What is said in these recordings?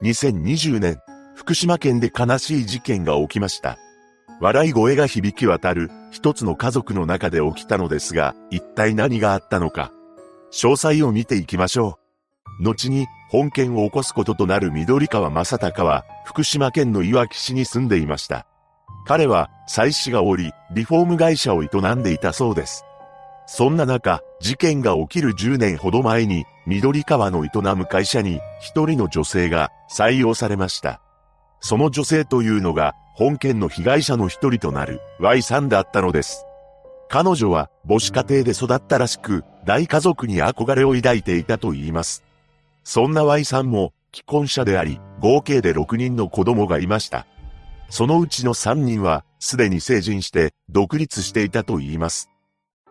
2020年、福島県で悲しい事件が起きました。笑い声が響き渡る一つの家族の中で起きたのですが、一体何があったのか。詳細を見ていきましょう。後に本件を起こすこととなる緑川正隆は福島県のいわき市に住んでいました。彼は妻子がおり、リフォーム会社を営んでいたそうです。そんな中、事件が起きる10年ほど前に、緑川の営む会社に一人の女性が採用されました。その女性というのが、本件の被害者の一人となる Y さんだったのです。彼女は母子家庭で育ったらしく、大家族に憧れを抱いていたと言います。そんな Y さんも既婚者であり、合計で6人の子供がいました。そのうちの3人は、すでに成人して独立していたと言います。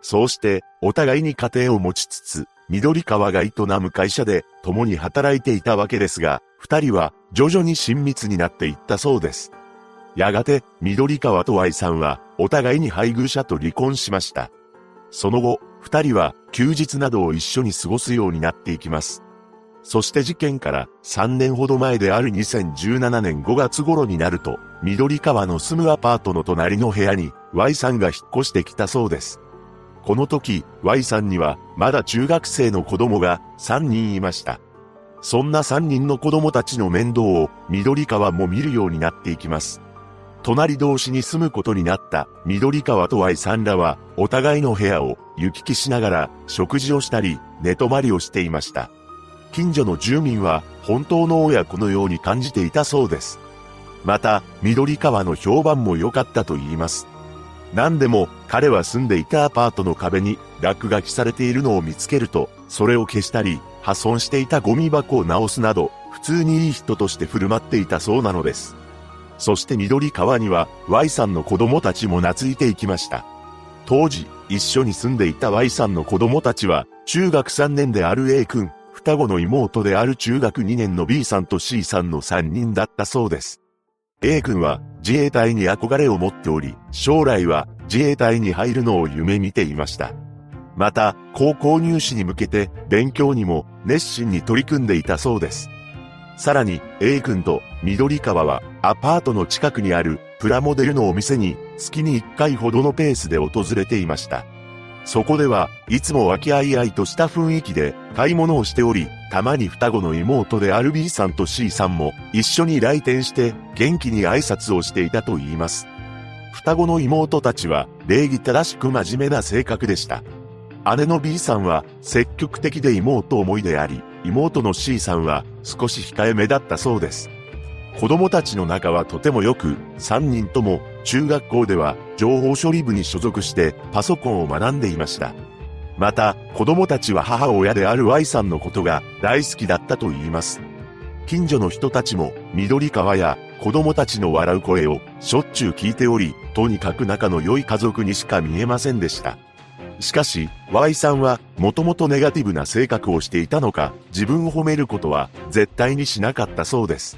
そうして、お互いに家庭を持ちつつ、緑川が営む会社で共に働いていたわけですが、二人は徐々に親密になっていったそうです。やがて、緑川と愛さんは、お互いに配偶者と離婚しました。その後、二人は休日などを一緒に過ごすようになっていきます。そして事件から3年ほど前である2017年5月頃になると、緑川の住むアパートの隣の部屋に Y さんが引っ越してきたそうです。この時、Y さんにはまだ中学生の子供が3人いました。そんな3人の子供たちの面倒を緑川も見るようになっていきます。隣同士に住むことになった緑川と Y さんらはお互いの部屋を行き来しながら食事をしたり寝泊まりをしていました。近所の住民は本当の親子のように感じていたそうです。また、緑川の評判も良かったと言います。何でも彼は住んでいたアパートの壁に落書きされているのを見つけると、それを消したり、破損していたゴミ箱を直すなど、普通にいい人として振る舞っていたそうなのです。そして緑川には Y さんの子供たちも懐いていきました。当時、一緒に住んでいた Y さんの子供たちは、中学3年である A 君、双子の妹である中学2年の B さんと C さんの3人だったそうです。A 君は自衛隊に憧れを持っており、将来は自衛隊に入るのを夢見ていました。また、高校入試に向けて勉強にも熱心に取り組んでいたそうです。さらに A 君と緑川はアパートの近くにあるプラモデルのお店に月に1回ほどのペースで訪れていました。そこではいつも和気あいあいとした雰囲気で買い物をしており、たまに双子の妹である B さんと C さんも一緒に来店して元気に挨拶をしていたと言います。双子の妹たちは礼儀正しく真面目な性格でした。姉の B さんは積極的で妹思いであり、妹の C さんは少し控えめだったそうです。子供たちの仲はとても良く、3人とも中学校では情報処理部に所属してパソコンを学んでいました。また、子供たちは母親である Y さんのことが大好きだったと言います。近所の人たちも緑川や子供たちの笑う声をしょっちゅう聞いており、とにかく仲の良い家族にしか見えませんでした。しかし、Y さんはもともとネガティブな性格をしていたのか、自分を褒めることは絶対にしなかったそうです。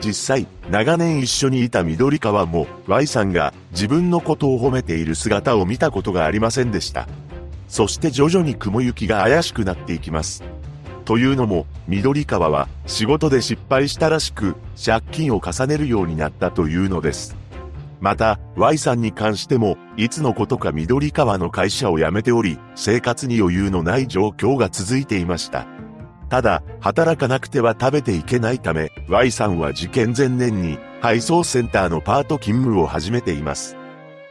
実際、長年一緒にいた緑川も Y さんが自分のことを褒めている姿を見たことがありませんでした。そして徐々に雲行きが怪しくなっていきます。というのも、緑川は仕事で失敗したらしく、借金を重ねるようになったというのです。また、Y さんに関しても、いつのことか緑川の会社を辞めており、生活に余裕のない状況が続いていました。ただ、働かなくては食べていけないため、Y さんは事件前年に配送センターのパート勤務を始めています。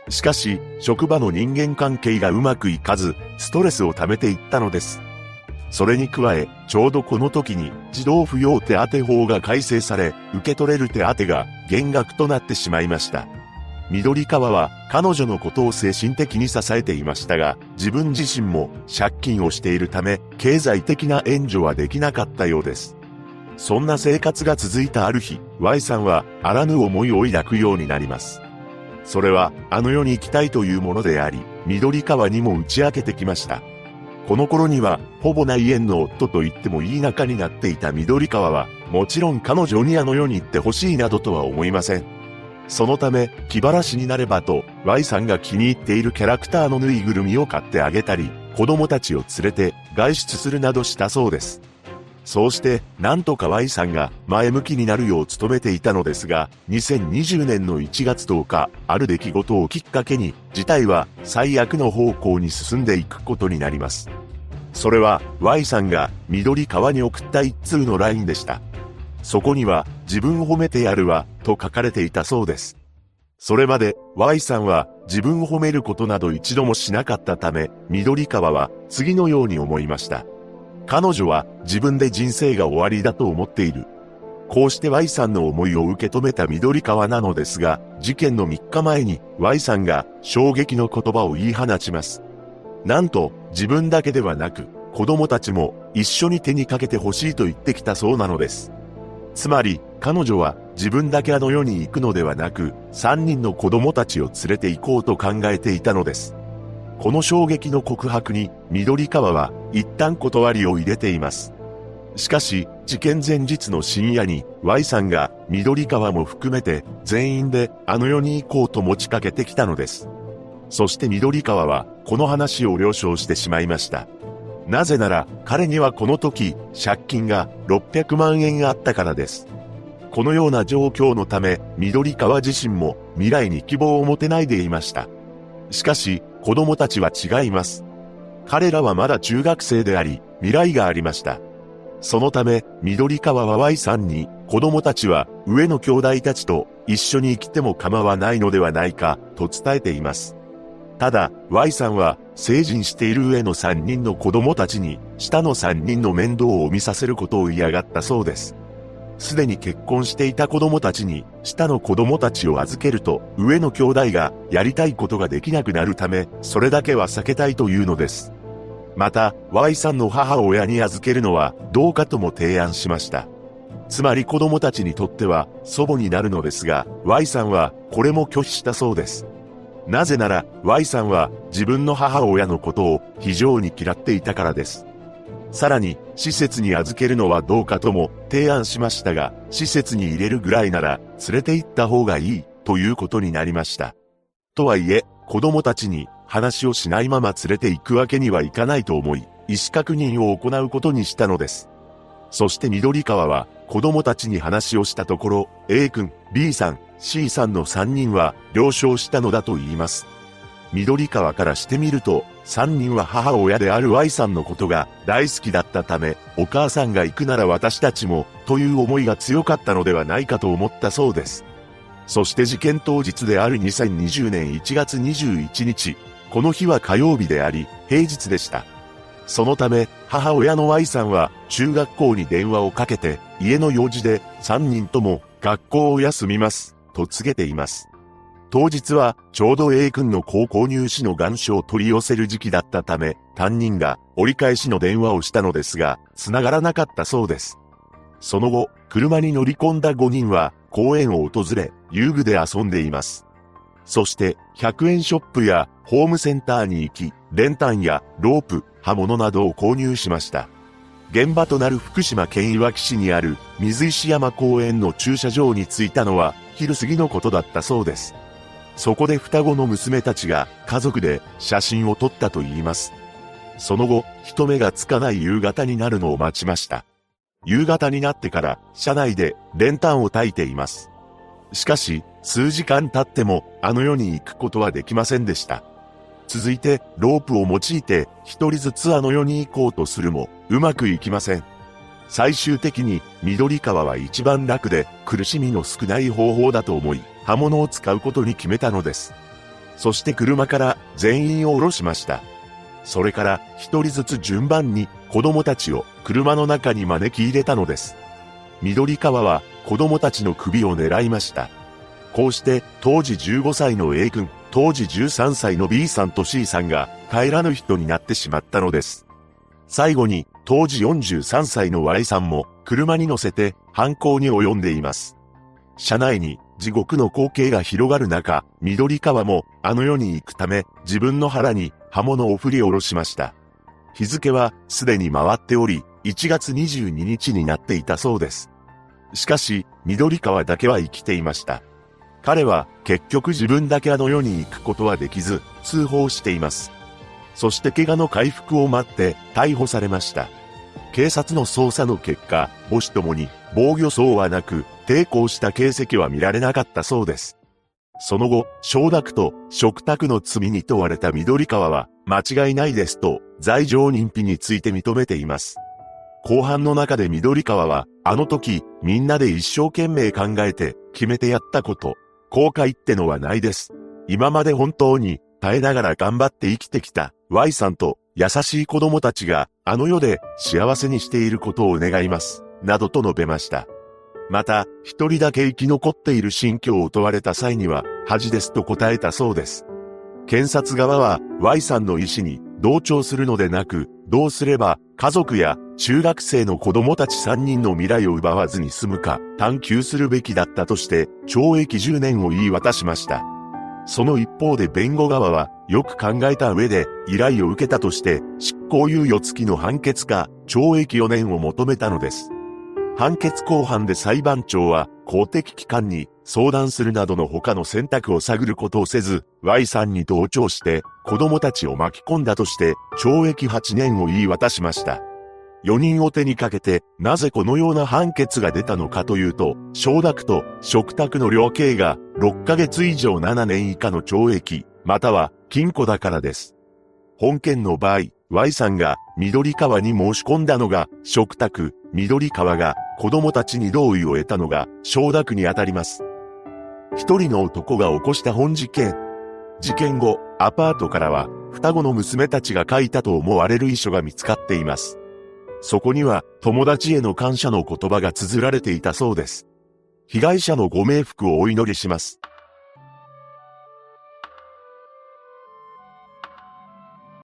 しかし、職場の人間関係がうまくいかず、ストレスを溜めていったのです。それに加え、ちょうどこの時に児童扶養手当法が改正され、受け取れる手当が減額となってしまいました。緑川は彼女のことを精神的に支えていましたが、自分自身も借金をしているため、経済的な援助はできなかったようです。そんな生活が続いたある日、Y さんはあらぬ思いを抱くようになります。それは、あの世に行きたいというものであり、緑川にも打ち明けてきました。この頃には、ほぼ内縁の夫と言ってもいい仲になっていた緑川は、もちろん彼女にあの世に行ってほしいなどとは思いません。そのため、気晴らしになればと、Y さんが気に入っているキャラクターのぬいぐるみを買ってあげたり、子供たちを連れて外出するなどしたそうです。そうして、なんとか Y さんが前向きになるよう努めていたのですが、2020年の1月10日、ある出来事をきっかけに、事態は最悪の方向に進んでいくことになります。それは、Y さんが緑川に送った一通の LINE でした。そこには、自分を褒めてやるわ、と書かれていたそうです。それまで Y さんは自分を褒めることなど一度もしなかったため、緑川は次のように思いました。彼女は自分で人生が終わりだと思っている。こうして Y さんの思いを受け止めた緑川なのですが、事件の3日前に Y さんが衝撃の言葉を言い放ちます。なんと、自分だけではなく、子供たちも一緒に手にかけてほしいと言ってきたそうなのです。つまり、彼女は自分だけあの世に行くのではなく、3人の子供たちを連れて行こうと考えていたのです。この衝撃の告白に、緑川は一旦断りを入れています。しかし、事件前日の深夜に Y さんが緑川も含めて全員であの世に行こうと持ちかけてきたのです。そして緑川はこの話を了承してしまいました。なぜなら彼にはこの時借金が600万円あったからです。このような状況のため緑川自身も未来に希望を持てないでいました。しかし子供たちは違います。彼らはまだ中学生であり、未来がありました。そのため、緑川は Y さんに、子供たちは上の兄弟たちと一緒に生きても構わないのではないか、と伝えています。ただ、Y さんは、成人している上の3人の子供たちに、下の3人の面倒を見させることを嫌がったそうです。すでに結婚していた子供たちに、下の子供たちを預けると、上の兄弟がやりたいことができなくなるため、それだけは避けたいというのです。また、Y さんの母親に預けるのはどうかとも提案しました。つまり子供たちにとっては祖母になるのですが、Y さんはこれも拒否したそうです。なぜなら、Y さんは自分の母親のことを非常に嫌っていたからです。さらに、施設に預けるのはどうかとも提案しましたが、施設に入れるぐらいなら連れて行った方がいいということになりました。とはいえ、子供たちに話をしないまま連れて行くわけにはいかないと思い、意思確認を行うことにしたのです。そして緑川は子供たちに話をしたところ、A 君、B さん、C さんの3人は了承したのだと言います。緑川からしてみると、3人は母親である Y さんのことが大好きだったため、お母さんが行くなら私たちも、という思いが強かったのではないかと思ったそうです。そして事件当日である2020年1月21日、この日は火曜日であり、平日でした。そのため、母親の Y さんは中学校に電話をかけて、家の用事で3人とも学校を休みます、と告げています。当日はちょうど A 君の高校入試の願書を取り寄せる時期だったため、担任が折り返しの電話をしたのですが、繋がらなかったそうです。その後、車に乗り込んだ5人は公園を訪れ、遊具で遊んでいます。そして、100円ショップやホームセンターに行き、練炭やロープ、刃物などを購入しました。現場となる福島県いわき市にある水石山公園の駐車場に着いたのは昼過ぎのことだったそうです。そこで双子の娘たちが家族で写真を撮ったと言います。その後、人目がつかない夕方になるのを待ちました。夕方になってから車内で練炭を焚いています。しかし、数時間経ってもあの世に行くことはできませんでした。続いて、ロープを用いて一人ずつあの世に行こうとするも、うまくいきません。最終的に緑川は一番楽で苦しみの少ない方法だと思い、刃物を使うことに決めたのです。そして車から全員を降ろしました。それから一人ずつ順番に子供たちを車の中に招き入れたのです。緑川は子供たちの首を狙いました。こうして当時15歳の A 君、当時13歳の B さんと C さんが帰らぬ人になってしまったのです。最後に当時43歳の Y さんも車に乗せて犯行に及んでいます。車内に地獄の光景が広がる中、緑川もあの世に行くため自分の腹に刃物を振り下ろしました。日付はすでに回っており、1月22日になっていたそうです。しかし、緑川だけは生きていました。彼は結局自分だけあの世に行くことはできず、通報しています。そして怪我の回復を待って逮捕されました。警察の捜査の結果、母子ともに防御層はなく、抵抗した形跡は見られなかったそうです。その後、承諾と食卓の罪に問われた緑川は、間違いないですと、罪状認否について認めています。後半の中で緑川は、あの時、みんなで一生懸命考えて、決めてやったこと、後悔ってのはないです。今まで本当に、耐えながら頑張って生きてきた Y さんと優しい子供たちがあの世で幸せにしていることを願います。などと述べました。また、一人だけ生き残っている心境を問われた際には、恥ですと答えたそうです。検察側は Y さんの意思に同調するのでなく、どうすれば家族や中学生の子供たち3人の未来を奪わずに済むか探求するべきだったとして懲役10年を言い渡しました。その一方で弁護側はよく考えた上で依頼を受けたとして執行猶予付きの判決か懲役4年を求めたのです。判決公判で裁判長は公的機関に相談するなどの他の選択を探ることをせず、Y さんに同調して子供たちを巻き込んだとして懲役8年を言い渡しました。4人を手にかけて、なぜこのような判決が出たのかというと、承諾と食卓の量刑が6ヶ月以上7年以下の懲役、または禁錮だからです。本件の場合、Y さんが緑川に申し込んだのが食卓、緑川が子供たちに同意を得たのが承諾にあたります。一人の男が起こした本事件。事件後、アパートからは双子の娘たちが書いたと思われる遺書が見つかっています。そこには友達への感謝の言葉が綴られていたそうです。被害者のご冥福をお祈りします。